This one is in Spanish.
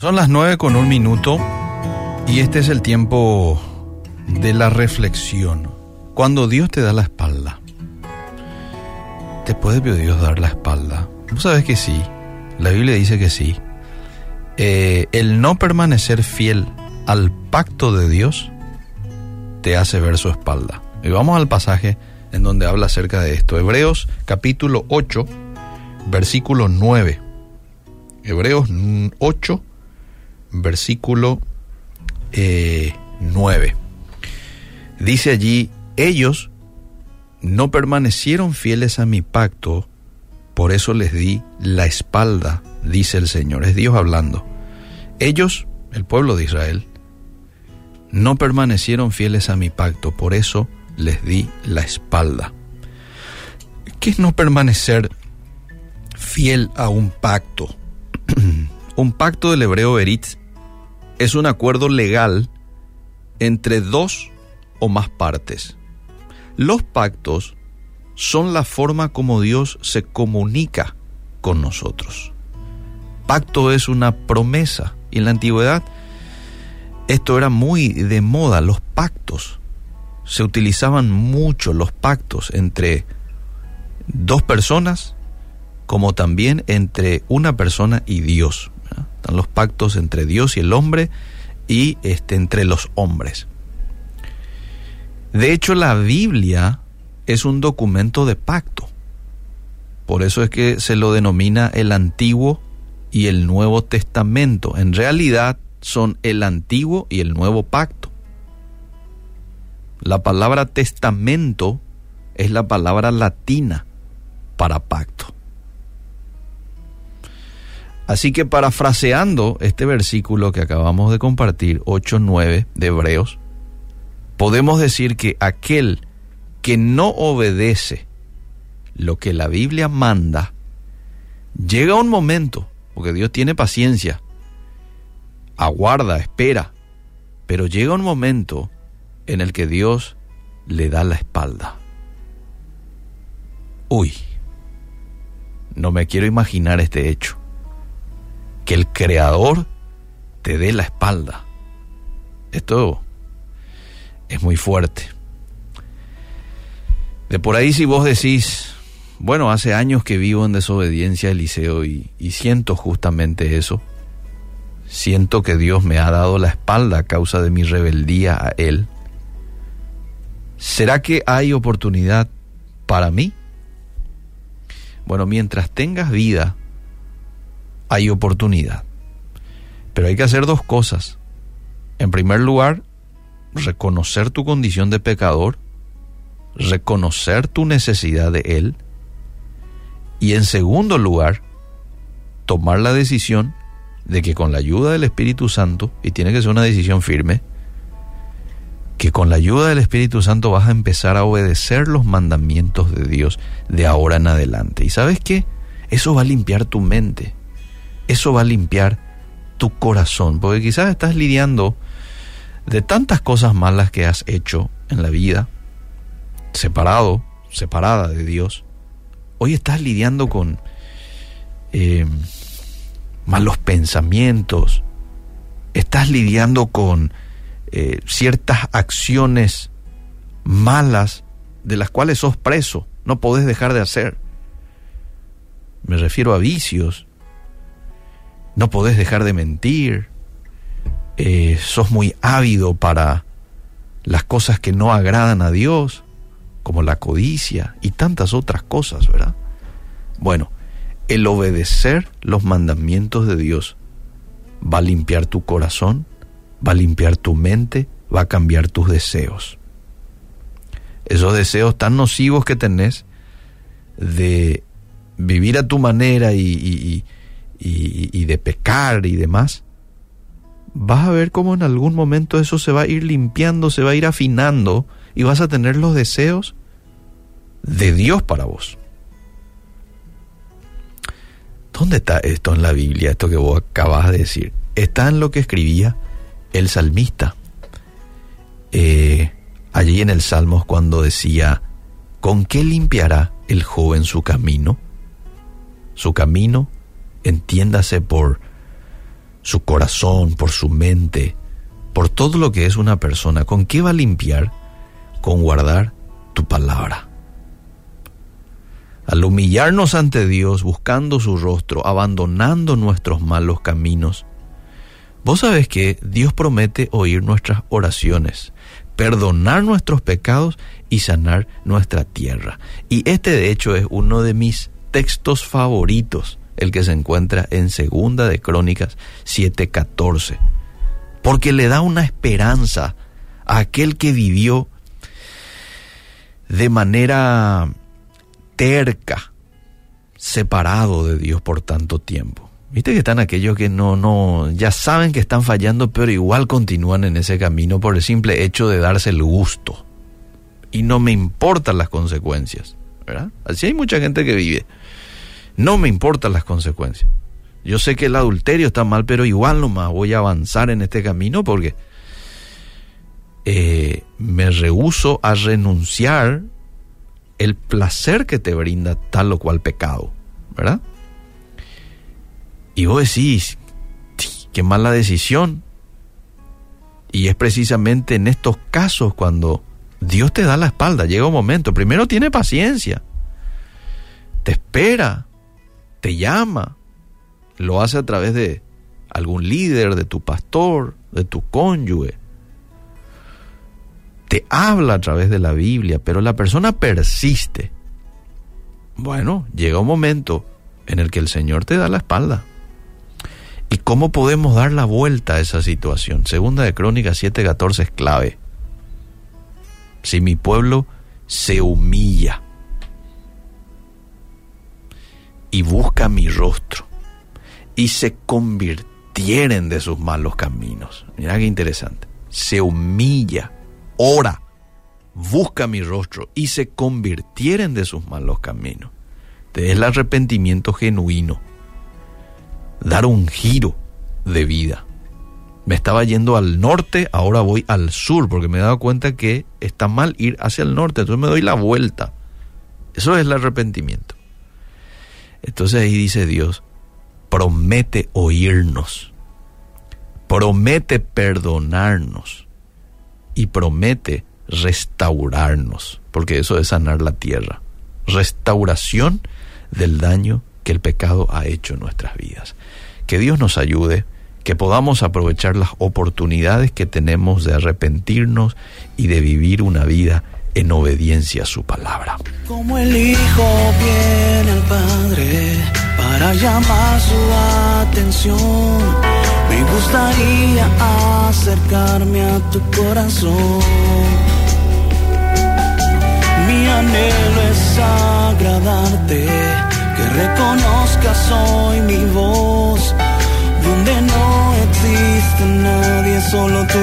Son las nueve con un minuto y este es el tiempo de la reflexión. Cuando Dios te da la espalda, ¿te puede Dios dar la espalda? Tú sabes que sí, la Biblia dice que sí. Eh, el no permanecer fiel al pacto de Dios te hace ver su espalda. Y vamos al pasaje en donde habla acerca de esto. Hebreos capítulo 8, versículo 9. Hebreos 8, versículo 9. Eh, Dice allí, ellos no permanecieron fieles a mi pacto, por eso les di la espalda, dice el Señor. Es Dios hablando. Ellos, el pueblo de Israel, no permanecieron fieles a mi pacto, por eso les di la espalda. ¿Qué es no permanecer fiel a un pacto? un pacto del hebreo eritz es un acuerdo legal entre dos o más partes. Los pactos son la forma como Dios se comunica con nosotros. Pacto es una promesa y en la antigüedad esto era muy de moda, los pactos. Se utilizaban mucho los pactos entre dos personas como también entre una persona y Dios. Están los pactos entre Dios y el hombre y este, entre los hombres. De hecho, la Biblia es un documento de pacto. Por eso es que se lo denomina el Antiguo y el Nuevo Testamento. En realidad son el Antiguo y el Nuevo Pacto. La palabra testamento es la palabra latina para pacto. Así que parafraseando este versículo que acabamos de compartir, 8.9 de Hebreos, podemos decir que aquel que no obedece lo que la Biblia manda, llega un momento, porque Dios tiene paciencia, aguarda, espera, pero llega un momento en el que Dios le da la espalda. Uy, no me quiero imaginar este hecho que el creador te dé la espalda. Esto es muy fuerte. De por ahí si vos decís, bueno, hace años que vivo en desobediencia Eliseo y, y siento justamente eso. Siento que Dios me ha dado la espalda a causa de mi rebeldía a Él. ¿Será que hay oportunidad para mí? Bueno, mientras tengas vida, hay oportunidad. Pero hay que hacer dos cosas. En primer lugar, reconocer tu condición de pecador, reconocer tu necesidad de Él. Y en segundo lugar, tomar la decisión de que con la ayuda del Espíritu Santo, y tiene que ser una decisión firme, que con la ayuda del Espíritu Santo vas a empezar a obedecer los mandamientos de Dios de ahora en adelante. ¿Y sabes qué? Eso va a limpiar tu mente eso va a limpiar tu corazón, porque quizás estás lidiando de tantas cosas malas que has hecho en la vida, separado, separada de Dios. Hoy estás lidiando con eh, malos pensamientos, estás lidiando con eh, ciertas acciones malas de las cuales sos preso, no podés dejar de hacer. Me refiero a vicios, no podés dejar de mentir, eh, sos muy ávido para las cosas que no agradan a Dios, como la codicia y tantas otras cosas, ¿verdad? Bueno, el obedecer los mandamientos de Dios va a limpiar tu corazón, va a limpiar tu mente, va a cambiar tus deseos. Esos deseos tan nocivos que tenés de vivir a tu manera y, y, de pecar y demás, vas a ver cómo en algún momento eso se va a ir limpiando, se va a ir afinando y vas a tener los deseos de Dios para vos. ¿Dónde está esto en la Biblia, esto que vos acabas de decir? Está en lo que escribía el salmista. Eh, allí en el Salmos cuando decía, ¿con qué limpiará el joven su camino? Su camino entiéndase por su corazón, por su mente, por todo lo que es una persona. ¿Con qué va a limpiar? Con guardar tu palabra. Al humillarnos ante Dios, buscando su rostro, abandonando nuestros malos caminos, vos sabés que Dios promete oír nuestras oraciones, perdonar nuestros pecados y sanar nuestra tierra. Y este de hecho es uno de mis textos favoritos, el que se encuentra en Segunda de Crónicas 7:14, porque le da una esperanza a aquel que vivió de manera terca, separado de Dios por tanto tiempo. Viste que están aquellos que no, no, ya saben que están fallando, pero igual continúan en ese camino por el simple hecho de darse el gusto. Y no me importan las consecuencias, ¿verdad? Así hay mucha gente que vive. No me importan las consecuencias. Yo sé que el adulterio está mal, pero igual nomás voy a avanzar en este camino porque eh, me rehuso a renunciar el placer que te brinda tal o cual pecado, ¿verdad? Y vos decís, qué mala decisión. Y es precisamente en estos casos cuando Dios te da la espalda, llega un momento, primero tiene paciencia, te espera, te llama, lo hace a través de algún líder, de tu pastor, de tu cónyuge, te habla a través de la Biblia, pero la persona persiste. Bueno, llega un momento en el que el Señor te da la espalda. ¿Y cómo podemos dar la vuelta a esa situación? Segunda de Crónicas 7:14 es clave. Si mi pueblo se humilla y busca mi rostro y se convirtieren de sus malos caminos. Mira qué interesante. Se humilla ora, busca mi rostro y se convirtieren de sus malos caminos. Este es el arrepentimiento genuino. Dar un giro de vida. Me estaba yendo al norte, ahora voy al sur, porque me he dado cuenta que está mal ir hacia el norte, entonces me doy la vuelta. Eso es el arrepentimiento. Entonces ahí dice Dios, promete oírnos, promete perdonarnos y promete restaurarnos, porque eso es sanar la tierra. Restauración del daño que el pecado ha hecho en nuestras vidas. Que Dios nos ayude, que podamos aprovechar las oportunidades que tenemos de arrepentirnos y de vivir una vida en obediencia a su palabra. Como el Hijo viene al Padre para llamar su atención me gustaría acercarme a tu corazón. Mi anhelo es agradarte, que reconozcas hoy mi voz, donde no existe nadie, solo tú